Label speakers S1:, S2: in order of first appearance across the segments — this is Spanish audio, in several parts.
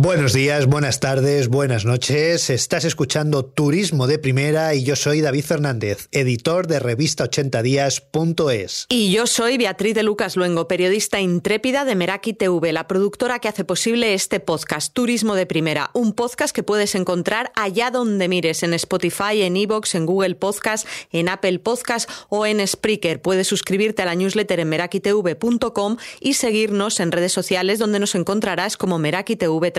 S1: Buenos días, buenas tardes, buenas noches. Estás escuchando Turismo de Primera y yo soy David Fernández, editor de revista 80días.es.
S2: Y yo soy Beatriz de Lucas Luengo, periodista intrépida de Meraki TV, la productora que hace posible este podcast, Turismo de Primera, un podcast que puedes encontrar allá donde mires, en Spotify, en Evox, en Google Podcast, en Apple Podcast o en Spreaker. Puedes suscribirte a la newsletter en merakitv.com y seguirnos en redes sociales donde nos encontrarás como Meraki TV.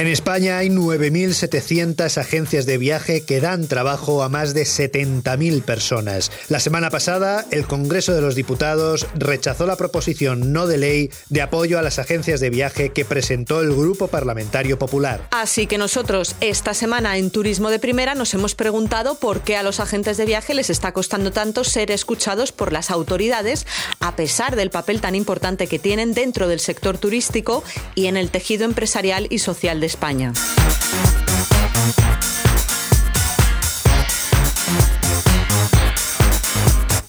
S1: En España hay 9.700 agencias de viaje que dan trabajo a más de 70.000 personas. La semana pasada, el Congreso de los Diputados rechazó la proposición no de ley de apoyo a las agencias de viaje que presentó el Grupo Parlamentario Popular.
S2: Así que nosotros esta semana en Turismo de Primera nos hemos preguntado por qué a los agentes de viaje les está costando tanto ser escuchados por las autoridades a pesar del papel tan importante que tienen dentro del sector turístico y en el tejido empresarial y social de España.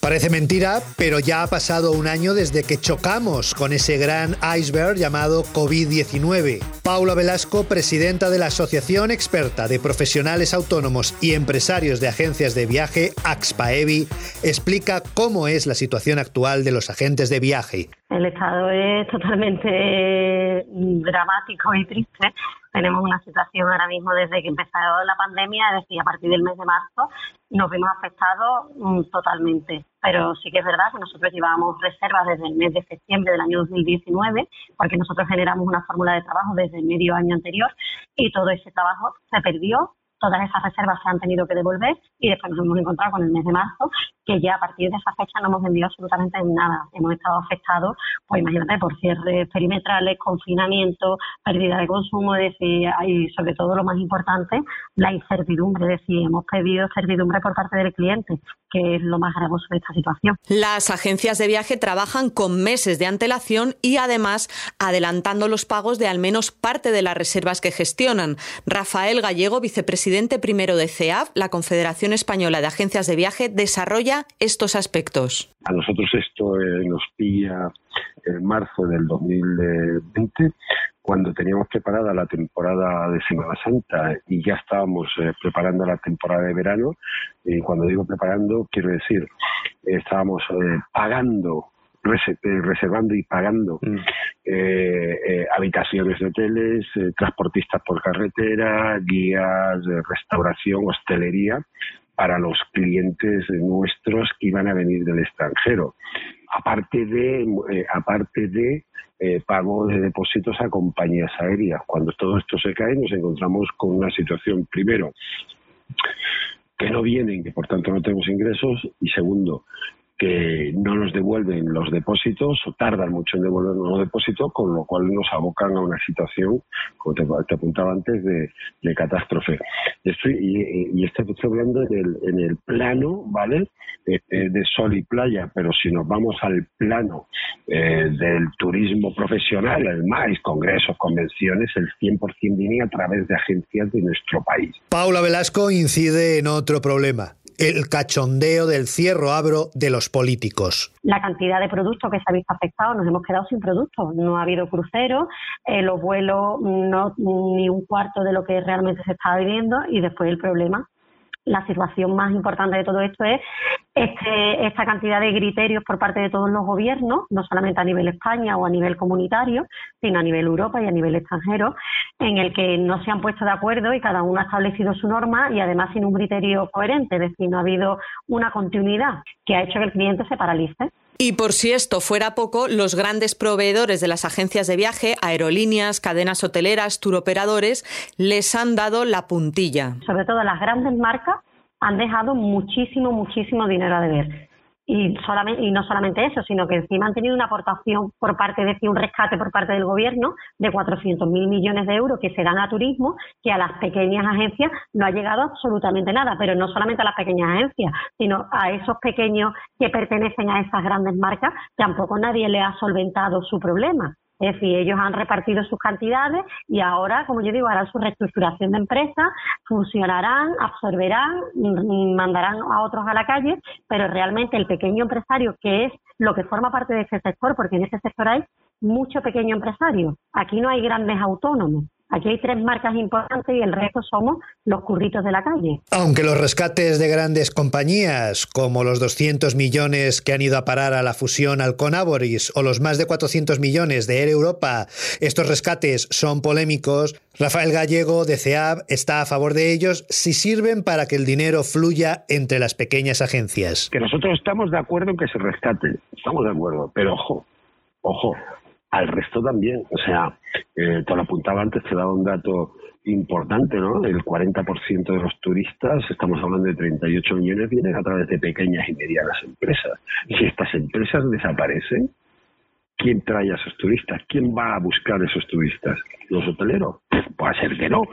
S1: Parece mentira, pero ya ha pasado un año desde que chocamos con ese gran iceberg llamado COVID-19. Paula Velasco, presidenta de la Asociación Experta de Profesionales Autónomos y Empresarios de Agencias de Viaje, AXPAEVI, explica cómo es la situación actual de los agentes de viaje.
S3: El estado es totalmente dramático y triste. Tenemos una situación ahora mismo desde que empezó la pandemia, es decir, a partir del mes de marzo, nos vimos afectados mm, totalmente. Pero sí que es verdad que nosotros llevábamos reservas desde el mes de septiembre del año 2019, porque nosotros generamos una fórmula de trabajo desde el medio año anterior y todo ese trabajo se perdió todas esas reservas se han tenido que devolver y después nos hemos encontrado con el mes de marzo que ya a partir de esa fecha no hemos vendido absolutamente nada. Hemos estado afectados, pues imagínate, por cierres perimetrales, confinamiento, pérdida de consumo, es y sobre todo lo más importante, la incertidumbre, es decir, hemos pedido certidumbre por parte del cliente, que es lo más gravoso de esta situación.
S2: Las agencias de viaje trabajan con meses de antelación y además adelantando los pagos de al menos parte de las reservas que gestionan. Rafael Gallego, vicepresidente primero de CEAF, la Confederación Española de Agencias de Viaje, desarrolla estos aspectos?
S4: A nosotros esto eh, nos pilla en marzo del 2020, cuando teníamos preparada la temporada de Semana Santa y ya estábamos eh, preparando la temporada de verano. Y cuando digo preparando, quiero decir, estábamos eh, pagando reservando y pagando mm. habitaciones de hoteles, transportistas por carretera, guías, restauración, hostelería, para los clientes nuestros que iban a venir del extranjero. Aparte de, eh, aparte de eh, pago de depósitos a compañías aéreas. Cuando todo esto se cae, nos encontramos con una situación, primero, que no vienen, que por tanto no tenemos ingresos, y segundo, que no nos devuelven los depósitos o tardan mucho en devolver los depósitos, con lo cual nos abocan a una situación, como te, apuntaba antes, de, catástrofe. Estoy, y, y estoy hablando en el, plano, ¿vale? De, sol y playa, pero si nos vamos al plano eh, del turismo profesional, el MAIS, congresos, convenciones, el 100% viene a través de agencias de nuestro país.
S1: Paula Velasco incide en otro problema el cachondeo del cierro abro de los políticos.
S3: La cantidad de productos que se ha visto afectados, nos hemos quedado sin productos. No ha habido cruceros, eh, los vuelos no ni un cuarto de lo que realmente se estaba viviendo y después el problema la situación más importante de todo esto es este, esta cantidad de criterios por parte de todos los gobiernos, no solamente a nivel España o a nivel comunitario, sino a nivel Europa y a nivel extranjero, en el que no se han puesto de acuerdo y cada uno ha establecido su norma y además sin un criterio coherente, es decir, no ha habido una continuidad que ha hecho que el cliente se paralice.
S2: Y por si esto fuera poco, los grandes proveedores de las agencias de viaje, aerolíneas, cadenas hoteleras, turoperadores, les han dado la puntilla.
S3: Sobre todo las grandes marcas han dejado muchísimo, muchísimo dinero a deber y, solamente, y no solamente eso, sino que encima han tenido una aportación por parte de un rescate por parte del gobierno de 400.000 millones de euros que se dan a turismo, que a las pequeñas agencias no ha llegado absolutamente nada, pero no solamente a las pequeñas agencias, sino a esos pequeños que pertenecen a esas grandes marcas, tampoco nadie le ha solventado su problema. Es decir, ellos han repartido sus cantidades y ahora, como yo digo, harán su reestructuración de empresa, funcionarán, absorberán, mm, mandarán a otros a la calle, pero realmente el pequeño empresario, que es lo que forma parte de ese sector, porque en ese sector hay mucho pequeño empresario, aquí no hay grandes autónomos. Aquí hay tres marcas importantes y el resto somos los curritos de la calle.
S1: Aunque los rescates de grandes compañías, como los 200 millones que han ido a parar a la fusión Alconaboris o los más de 400 millones de Air Europa, estos rescates son polémicos, Rafael Gallego de CEAB está a favor de ellos si sirven para que el dinero fluya entre las pequeñas agencias.
S4: Que nosotros estamos de acuerdo en que se rescate, estamos de acuerdo, pero ojo, ojo, al resto también. O sea, eh, te lo apuntaba antes, te daba un dato importante, ¿no? El 40% de los turistas, estamos hablando de 38 millones, vienen a través de pequeñas y medianas empresas. Si estas empresas desaparecen, ¿quién trae a esos turistas? ¿Quién va a buscar a esos turistas? ¿Los hoteleros? Puede ser que no.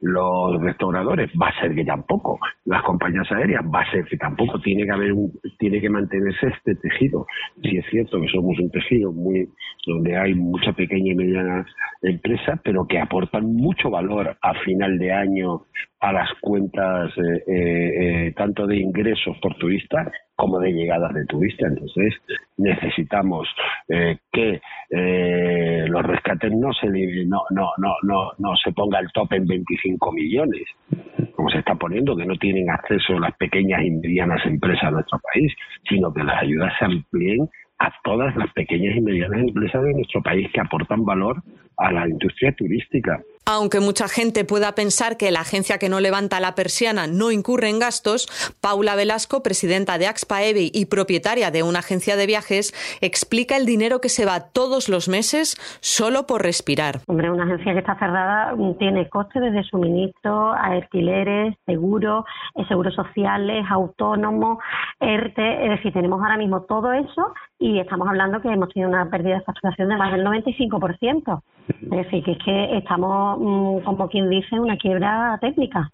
S4: Los restauradores, va a ser que tampoco. Las compañías aéreas, va a ser que tampoco. Tiene que haber un, tiene que mantenerse este tejido. Si es cierto que somos un tejido muy, donde hay mucha pequeña y mediana empresa, pero que aportan mucho valor a final de año a las cuentas eh, eh, eh, tanto de ingresos por turista como de llegadas de turistas. Entonces necesitamos que los rescates no se no, no, no, no, no se ponga el tope en 25 millones, como se está poniendo, que no tienen acceso las pequeñas y medianas empresas de nuestro país, sino que las ayudas se amplíen a todas las pequeñas y medianas empresas de nuestro país que aportan valor a la industria turística.
S2: Aunque mucha gente pueda pensar que la agencia que no levanta la persiana no incurre en gastos, Paula Velasco, presidenta de Axpaevi y propietaria de una agencia de viajes, explica el dinero que se va todos los meses solo por respirar.
S3: Hombre, una agencia que está cerrada tiene costes desde suministro, alquileres, seguros, eh, seguros sociales, autónomos, ERTE, es decir, tenemos ahora mismo todo eso y estamos hablando que hemos tenido una pérdida de facturación de más del 95%. Es decir, que es que estamos, mm, como quien dice, una quiebra técnica.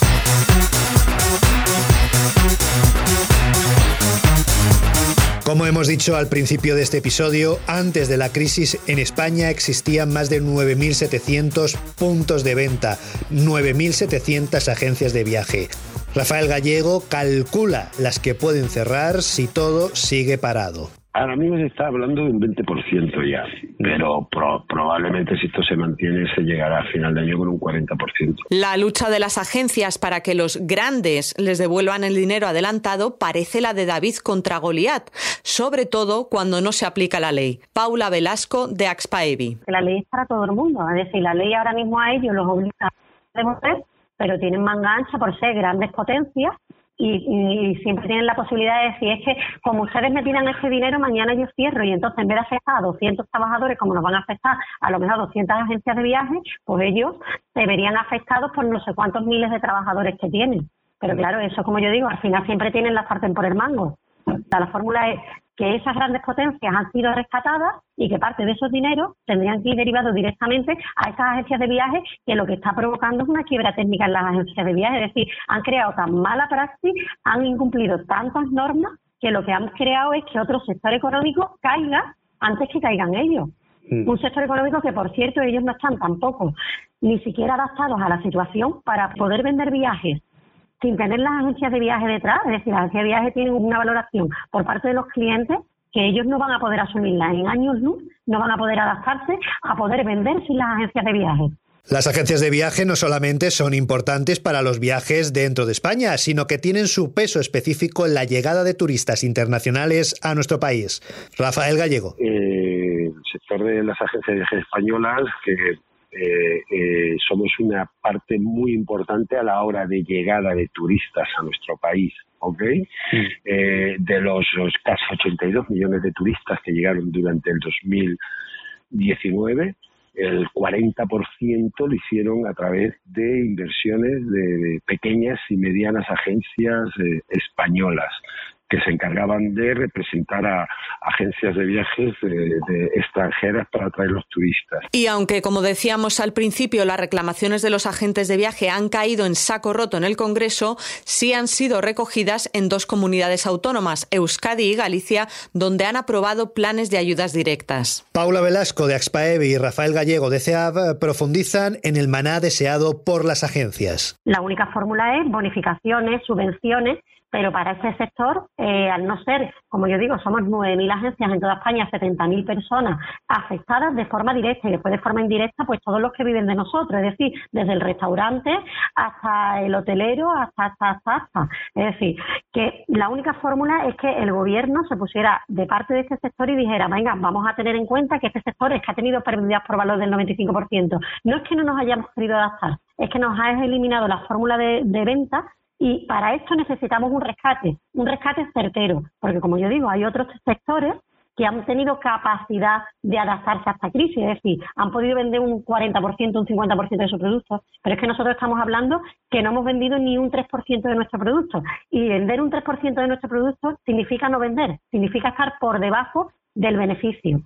S1: Como hemos dicho al principio de este episodio, antes de la crisis en España existían más de 9.700 puntos de venta, 9.700 agencias de viaje. Rafael Gallego calcula las que pueden cerrar si todo sigue parado.
S4: Ahora mismo se está hablando de un 20% ya, pero probablemente si esto se mantiene se llegará a final de año con un 40%.
S2: La lucha de las agencias para que los grandes les devuelvan el dinero adelantado parece la de David contra Goliat, sobre todo cuando no se aplica la ley. Paula Velasco de Axpaevi.
S3: La ley es para todo el mundo, es decir, la ley ahora mismo a ellos los obliga a devolver, pero tienen manga ancha por ser grandes potencias y, siempre tienen la posibilidad de decir, es que como ustedes me tiran ese dinero, mañana yo cierro y entonces en vez de afectar a 200 trabajadores, como nos van a afectar a lo mejor a 200 agencias de viaje, pues ellos se verían afectados por no sé cuántos miles de trabajadores que tienen. Pero claro, eso como yo digo, al final siempre tienen la sartén por el mango. la fórmula es que esas grandes potencias han sido rescatadas y que parte de esos dineros tendrían que ir derivados directamente a esas agencias de viajes que lo que está provocando es una quiebra técnica en las agencias de viajes. Es decir, han creado tan mala praxis, han incumplido tantas normas que lo que han creado es que otro sector económico caiga antes que caigan ellos. Mm. Un sector económico que, por cierto, ellos no están tampoco ni siquiera adaptados a la situación para poder vender viajes sin tener las agencias de viaje detrás. Es decir, las agencias de viaje tienen una valoración por parte de los clientes que ellos no van a poder asumirla en años luz, no van a poder adaptarse a poder vender sin las agencias de viaje.
S1: Las agencias de viaje no solamente son importantes para los viajes dentro de España, sino que tienen su peso específico en la llegada de turistas internacionales a nuestro país. Rafael Gallego.
S4: Eh, el sector de las agencias de viaje españolas, que eh, eh, somos una parte muy importante a la hora de llegada de turistas a nuestro país. ¿ok? de los, los, casi 82 millones de turistas que llegaron durante el 2019, el 40% lo hicieron a través de inversiones de, pequeñas y medianas agencias eh, españolas que se encargaban de representar a agencias de viajes de, extranjeras para atraer los turistas.
S2: Y aunque, como decíamos al principio, las reclamaciones de los agentes de viaje han caído en saco roto en el Congreso, sí han sido recogidas en dos comunidades autónomas, Euskadi y Galicia, donde han aprobado planes de ayudas directas.
S1: Paula Velasco de Axpaevi y Rafael Gallego de CEAB profundizan en el maná deseado por las agencias.
S3: La única fórmula es bonificaciones, subvenciones pero para ese sector, eh, al no ser, como yo digo, somos 9.000 agencias en toda España, 70.000 personas afectadas de forma directa y después de forma indirecta, pues todos los que viven de nosotros, es decir, desde el restaurante hasta el hotelero, hasta, hasta, hasta, hasta. Es decir, que la única fórmula es que el gobierno se pusiera de parte de este sector y dijera, venga, vamos a tener en cuenta que este sector es que ha tenido pérdidas por valor del 95%. No es que no nos hayamos querido adaptar, es que nos ha eliminado la fórmula de, de venta y para esto necesitamos un rescate, un rescate certero, porque como yo digo, hay otros sectores que han tenido capacidad de adaptarse a esta crisis, es decir, han podido vender un 40%, un 50% de sus productos, pero es que nosotros estamos hablando que no hemos vendido ni un 3% de nuestro producto. Y vender un 3% de nuestro producto significa no vender, significa estar por debajo del beneficio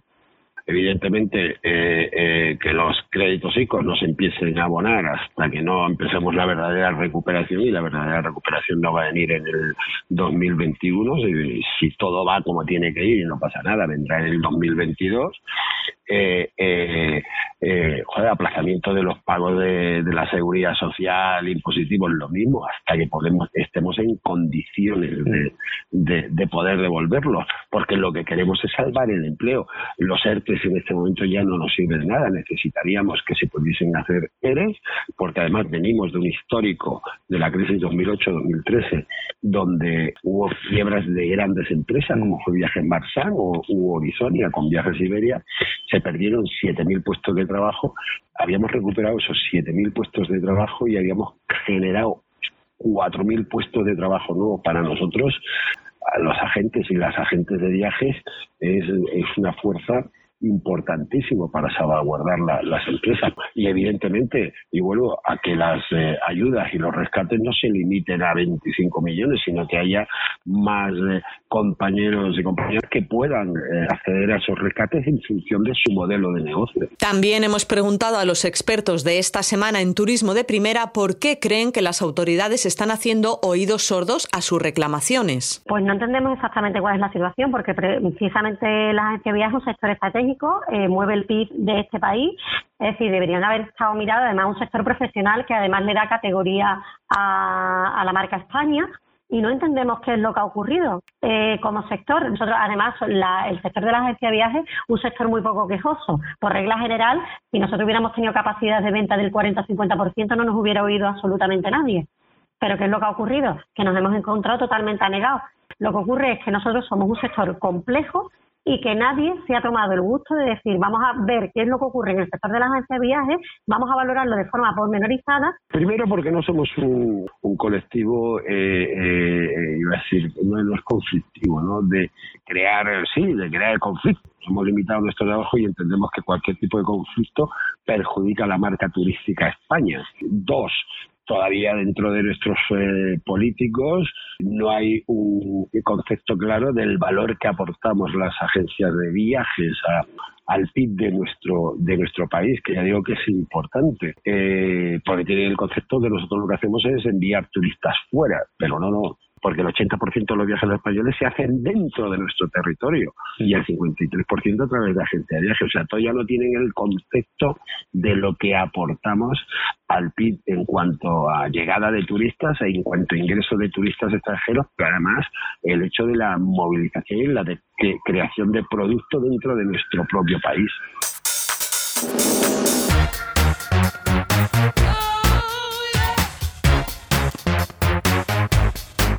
S4: evidentemente eh, eh, que los créditos ICO no se empiecen a abonar hasta que no empecemos la verdadera recuperación y la verdadera recuperación no va a venir en el 2021 si, si todo va como tiene que ir y no pasa nada vendrá en el 2022 eh, eh, eh, joder, aplazamiento de los pagos de, la seguridad social, impositivos, lo mismo, hasta que podemos, estemos en condiciones de, poder devolverlos, porque lo que queremos es salvar el empleo. Los ERTES en este momento ya no nos sirven de nada, necesitaríamos que se pudiesen hacer ERES, porque además venimos de un histórico de la crisis 2008-2013, donde hubo quiebras de grandes empresas, como fue Viajes Marsan o Horizonia con Viajes Siberia, se perdieron 7.000 puestos de trabajo, habíamos recuperado esos 7.000 puestos de trabajo y habíamos generado 4.000 puestos de trabajo nuevos para nosotros. los agentes y las agentes de viajes es, es una fuerza importantísimo para salvaguardar las empresas. Y evidentemente, y vuelvo a que las eh, ayudas y los rescates no se limiten a 25 millones, sino que haya más eh, compañeros y compañeras que puedan eh, acceder a esos rescates en función de su modelo de negocio.
S2: También hemos preguntado a los expertos de esta semana en turismo de primera por qué creen que las autoridades están haciendo oídos sordos a sus reclamaciones.
S3: Pues no entendemos exactamente cuál es la situación, porque precisamente la agencia de viajes es un sector estratégico, eh, mueve el PIB de este país, es decir, deberían haber estado mirados además un sector profesional que además le da categoría a la marca España y no entendemos qué es lo que ha ocurrido eh, como sector. Nosotros, además, el sector de la agencia de viajes, un sector muy poco quejoso. Por regla general, si nosotros hubiéramos tenido capacidad de venta del 40-50%, no nos hubiera oído absolutamente nadie. Pero ¿qué es lo que ha ocurrido? Que nos hemos encontrado totalmente anegados. Lo que ocurre es que nosotros somos un sector complejo y que nadie se ha tomado el gusto de decir, vamos a ver qué es lo que ocurre en el sector de las agencias de viajes, vamos a valorarlo de forma pormenorizada.
S4: Primero porque no somos un, colectivo, eh, eh, iba a decir, no, es conflictivo, ¿no? De crear, sí, de crear el conflicto. Hemos limitado nuestro trabajo y entendemos que cualquier tipo de conflicto perjudica la marca turística España. Dos, todavía dentro de nuestros eh, políticos no hay un concepto claro del valor que aportamos las agencias de viajes al PIB de nuestro de nuestro país, que ya digo que es importante, eh, porque tienen el concepto de nosotros lo que hacemos es enviar turistas fuera, pero no, no, porque el 80% de los viajes españoles se hacen dentro de nuestro territorio y el 53% a través de agencia de viajes. O sea, todavía no tienen el concepto de lo que aportamos al PIB en cuanto a llegada de turistas e en cuanto a ingreso de turistas extranjeros, pero además el hecho de la movilización y la de creación de producto dentro de nuestro propio país.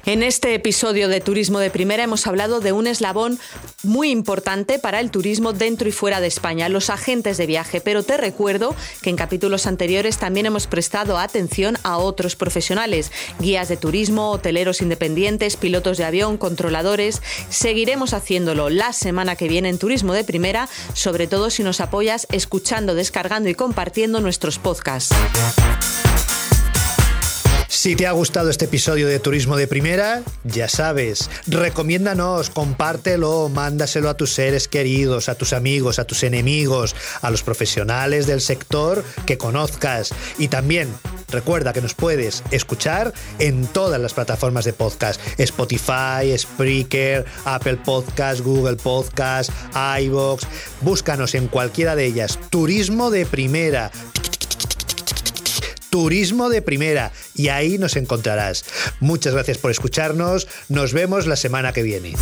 S2: En este episodio de Turismo de Primera hemos hablado de un eslabón muy importante para el turismo dentro y fuera de España, los agentes de viaje, pero te recuerdo que en capítulos anteriores también hemos prestado atención a otros profesionales, guías de turismo, hoteleros independientes, pilotos de avión, controladores. Seguiremos haciéndolo la semana que viene en Turismo de Primera, sobre todo si nos apoyas escuchando, descargando y compartiendo nuestros podcasts.
S1: Si te ha gustado este episodio de Turismo de Primera, ya sabes, recomiéndanos, compártelo, mándaselo a tus seres queridos, a tus amigos, a tus enemigos, a los profesionales del sector que conozcas. Y también recuerda que nos puedes escuchar en todas las plataformas de podcast, Spotify, Spreaker, Apple Podcast, Google Podcast, iVoox. Búscanos en cualquiera de ellas. Turismo de Primera Turismo de Primera y ahí nos encontrarás. Muchas gracias por escucharnos, nos vemos la semana que viene.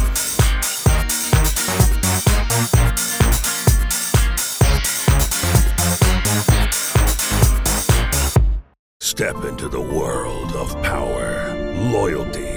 S5: Step into the world of power, loyalty,